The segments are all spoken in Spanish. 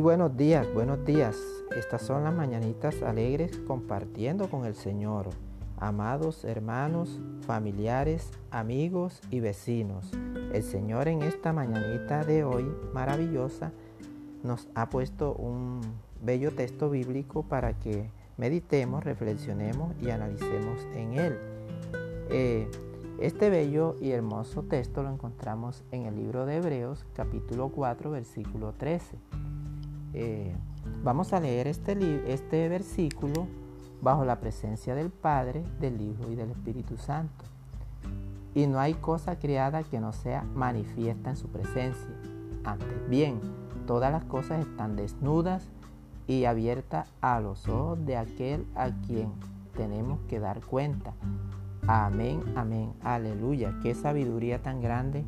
Buenos días, buenos días. Estas son las mañanitas alegres compartiendo con el Señor. Amados hermanos, familiares, amigos y vecinos, el Señor en esta mañanita de hoy maravillosa nos ha puesto un bello texto bíblico para que meditemos, reflexionemos y analicemos en él. Eh, este bello y hermoso texto lo encontramos en el libro de Hebreos capítulo 4 versículo 13. Eh, vamos a leer este, este versículo bajo la presencia del Padre, del Hijo y del Espíritu Santo. Y no hay cosa creada que no sea manifiesta en su presencia. Antes bien, todas las cosas están desnudas y abiertas a los ojos de aquel a quien tenemos que dar cuenta. Amén, amén, aleluya. Qué sabiduría tan grande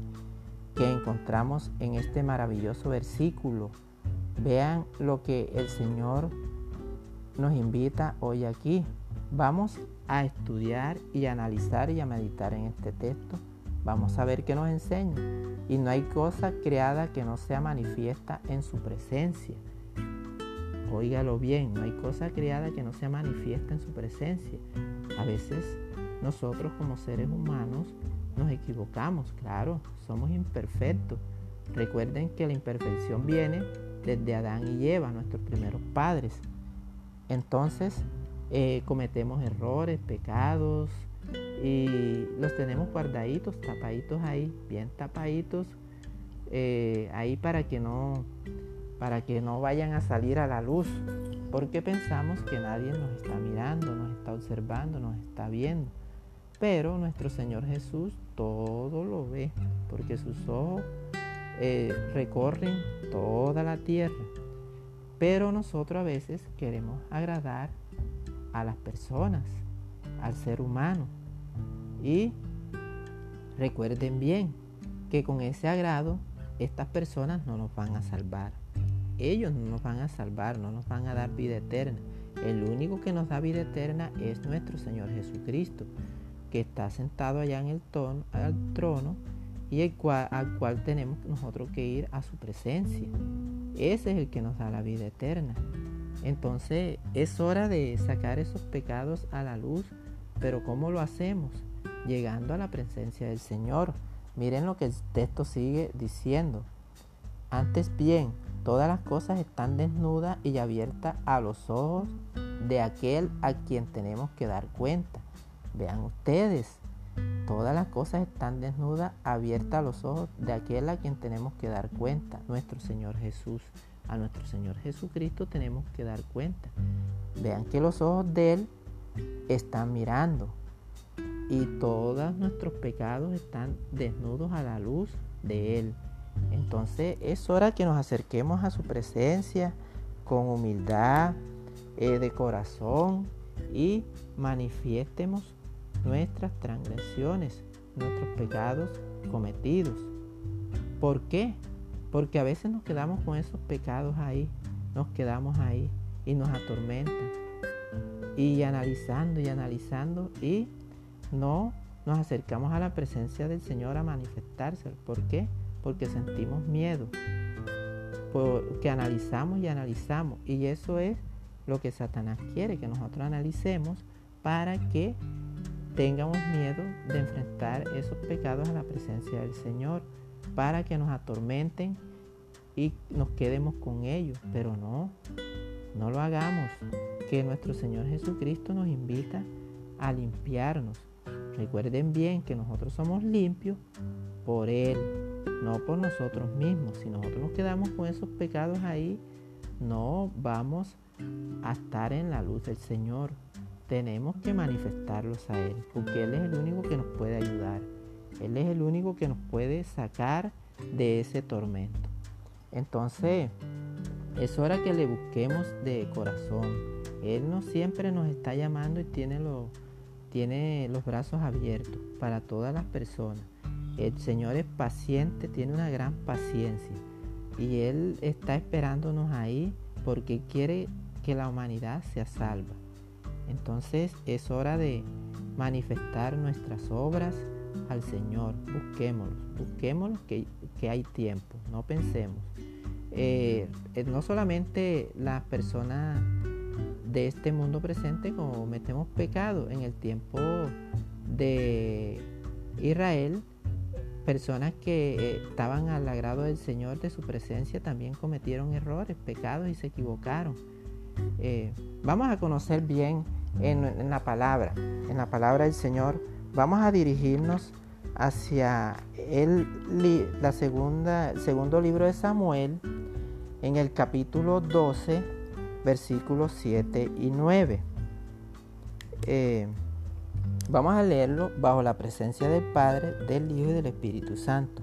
que encontramos en este maravilloso versículo Vean lo que el Señor nos invita hoy aquí. Vamos a estudiar y analizar y a meditar en este texto. Vamos a ver qué nos enseña. Y no hay cosa creada que no sea manifiesta en su presencia. Óigalo bien, no hay cosa creada que no sea manifiesta en su presencia. A veces nosotros como seres humanos nos equivocamos, claro, somos imperfectos. Recuerden que la imperfección viene desde Adán y Eva, nuestros primeros padres. Entonces eh, cometemos errores, pecados y los tenemos guardaditos, tapaditos ahí, bien tapaditos, eh, ahí para que no para que no vayan a salir a la luz, porque pensamos que nadie nos está mirando, nos está observando, nos está viendo. Pero nuestro Señor Jesús todo lo ve, porque sus ojos eh, recorren toda la tierra. Pero nosotros a veces queremos agradar a las personas, al ser humano. Y recuerden bien que con ese agrado estas personas no nos van a salvar. Ellos no nos van a salvar, no nos van a dar vida eterna. El único que nos da vida eterna es nuestro Señor Jesucristo, que está sentado allá en el trono y el cual, al cual tenemos nosotros que ir a su presencia. Ese es el que nos da la vida eterna. Entonces es hora de sacar esos pecados a la luz, pero ¿cómo lo hacemos? Llegando a la presencia del Señor. Miren lo que el texto sigue diciendo. Antes bien, todas las cosas están desnudas y abiertas a los ojos de aquel a quien tenemos que dar cuenta. Vean ustedes, Todas las cosas están desnudas, abiertas a los ojos de aquel a quien tenemos que dar cuenta, nuestro Señor Jesús. A nuestro Señor Jesucristo tenemos que dar cuenta. Vean que los ojos de Él están mirando y todos nuestros pecados están desnudos a la luz de Él. Entonces es hora que nos acerquemos a su presencia con humildad eh, de corazón y manifiestemos nuestras transgresiones, nuestros pecados cometidos. ¿Por qué? Porque a veces nos quedamos con esos pecados ahí, nos quedamos ahí y nos atormentan. Y analizando y analizando y no nos acercamos a la presencia del Señor a manifestarse. ¿Por qué? Porque sentimos miedo. Porque analizamos y analizamos. Y eso es lo que Satanás quiere, que nosotros analicemos para que tengamos miedo de enfrentar esos pecados a la presencia del Señor para que nos atormenten y nos quedemos con ellos. Pero no, no lo hagamos. Que nuestro Señor Jesucristo nos invita a limpiarnos. Recuerden bien que nosotros somos limpios por Él, no por nosotros mismos. Si nosotros nos quedamos con esos pecados ahí, no vamos a estar en la luz del Señor tenemos que manifestarlos a Él, porque Él es el único que nos puede ayudar. Él es el único que nos puede sacar de ese tormento. Entonces, es hora que le busquemos de corazón. Él no siempre nos está llamando y tiene, tiene los brazos abiertos para todas las personas. El Señor es paciente, tiene una gran paciencia. Y Él está esperándonos ahí porque quiere que la humanidad sea salva. Entonces es hora de manifestar nuestras obras al Señor. Busquémoslo, busquémoslo que, que hay tiempo, no pensemos. eh, no solamente las personas de este mundo presente cometemos pecado. En el tiempo de Israel, personas que eh, estaban al agrado del Señor, de su presencia, también cometieron errores, pecados y se equivocaron. Eh, vamos a conocer bien en, la palabra, en la palabra del Señor, vamos a dirigirnos hacia el la segunda, segundo libro de Samuel, en el capítulo 12, versículos 7 y 9. Eh, vamos a leerlo bajo la presencia del Padre, del Hijo y del Espíritu Santo.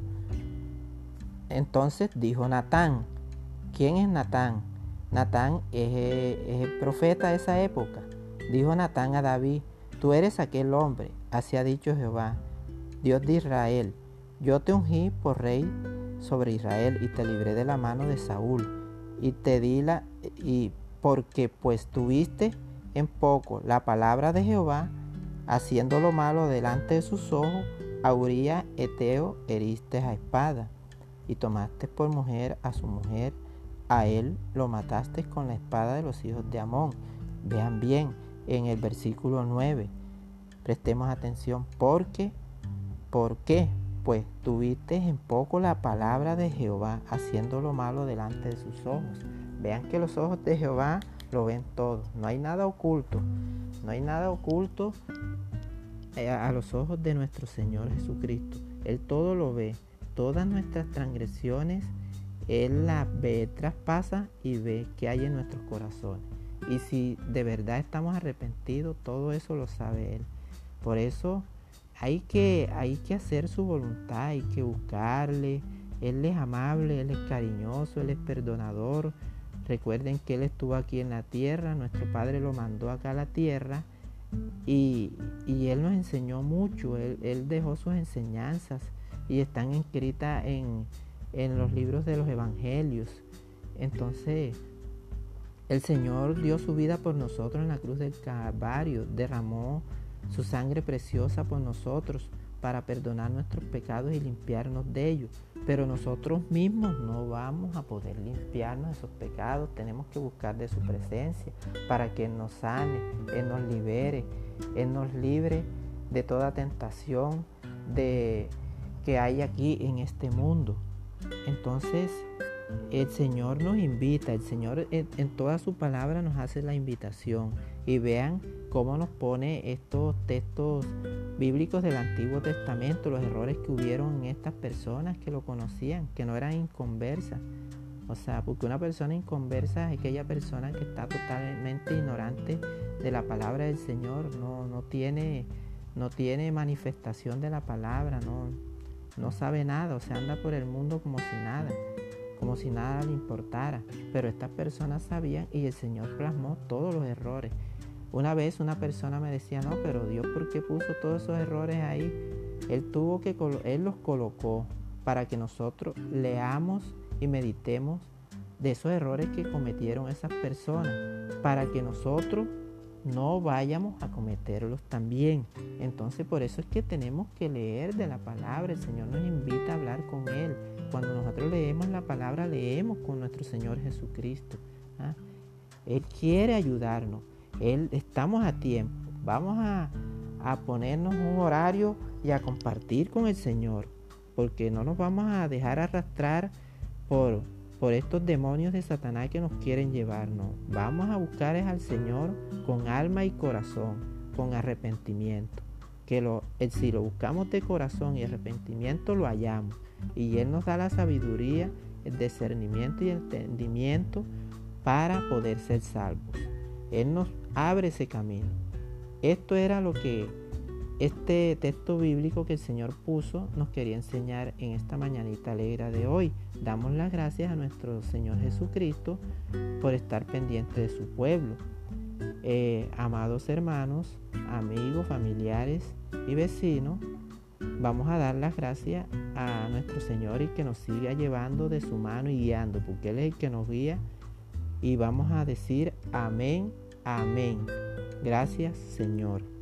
Entonces dijo Natán, ¿quién es Natán? Natán es, es el profeta de esa época. Dijo Natán a David, tú eres aquel hombre, así ha dicho Jehová, Dios de Israel, yo te ungí por rey sobre Israel y te libré de la mano de Saúl. Y te di la y porque pues tuviste en poco la palabra de Jehová, haciendo lo malo delante de sus ojos, a Uría Eteo heriste a espada, y tomaste por mujer a su mujer, a él lo mataste con la espada de los hijos de Amón. Vean bien en el versículo 9, prestemos atención, porque, ¿por qué? Pues tuviste en poco la palabra de Jehová, haciendo lo malo delante de sus ojos. Vean que los ojos de Jehová lo ven todo. No hay nada oculto. No hay nada oculto eh, a los ojos de nuestro Señor Jesucristo. Él todo lo ve. Todas nuestras transgresiones, Él las ve, traspasa y ve qué hay en nuestros corazones. Y si de verdad estamos arrepentidos, todo eso lo sabe Él. Por eso hay que, hay que hacer su voluntad, hay que buscarle. Él es amable, Él es cariñoso, Él es perdonador. Recuerden que Él estuvo aquí en la tierra, nuestro Padre lo mandó acá a la tierra y, Él nos enseñó mucho, él, dejó sus enseñanzas y están escritas en, en los libros de los evangelios. Entonces, el Señor dio su vida por nosotros en la cruz del Calvario, derramó su sangre preciosa por nosotros para perdonar nuestros pecados y limpiarnos de ellos. Pero nosotros mismos no vamos a poder limpiarnos de esos pecados. Tenemos que buscar de su presencia para que Él nos sane, Él nos libere, Él nos libre de toda tentación de, que hay aquí en este mundo. Entonces, el Señor nos invita, el Señor en, toda su palabra nos hace la invitación. Y vean cómo nos pone estos textos bíblicos del Antiguo Testamento, los errores que hubieron en estas personas que lo conocían, que no eran inconversas. O sea, porque una persona inconversa es aquella persona que está totalmente ignorante de la palabra del Señor, no, no, tiene, no tiene manifestación de la palabra, no, no sabe nada, o sea, anda por el mundo como si nada como si nada le importara. Pero estas personas sabían y el Señor plasmó todos los errores. Una vez una persona me decía, no, pero Dios, ¿por qué puso todos esos errores ahí? Él tuvo que, Él los colocó para que nosotros leamos y meditemos de esos errores que cometieron esas personas, para que nosotros no vayamos a cometerlos también. Entonces por eso es que tenemos que leer de la palabra. El Señor nos invita a hablar con Él. Cuando nosotros leemos la palabra, leemos con nuestro Señor Jesucristo. ¿ah? Él quiere ayudarnos. Él, estamos a tiempo. Vamos a, a ponernos un horario y a compartir con el Señor. Porque no nos vamos a dejar arrastrar por por estos demonios de Satanás que nos quieren llevarnos. Vamos a buscar al Señor con alma y corazón, con arrepentimiento. Que lo, si lo buscamos de corazón y arrepentimiento, lo hallamos. Y Él nos da la sabiduría, el discernimiento y el entendimiento para poder ser salvos. Él nos abre ese camino. Esto era lo que este texto bíblico que el Señor puso nos quería enseñar en esta mañanita alegre de hoy. Damos las gracias a nuestro Señor Jesucristo por estar pendiente de su pueblo. Eh, amados hermanos, amigos, familiares y vecinos, vamos a dar las gracias a nuestro Señor y que nos siga llevando de su mano y guiando, porque Él es el que nos guía. Y vamos a decir amén, amén. Gracias Señor.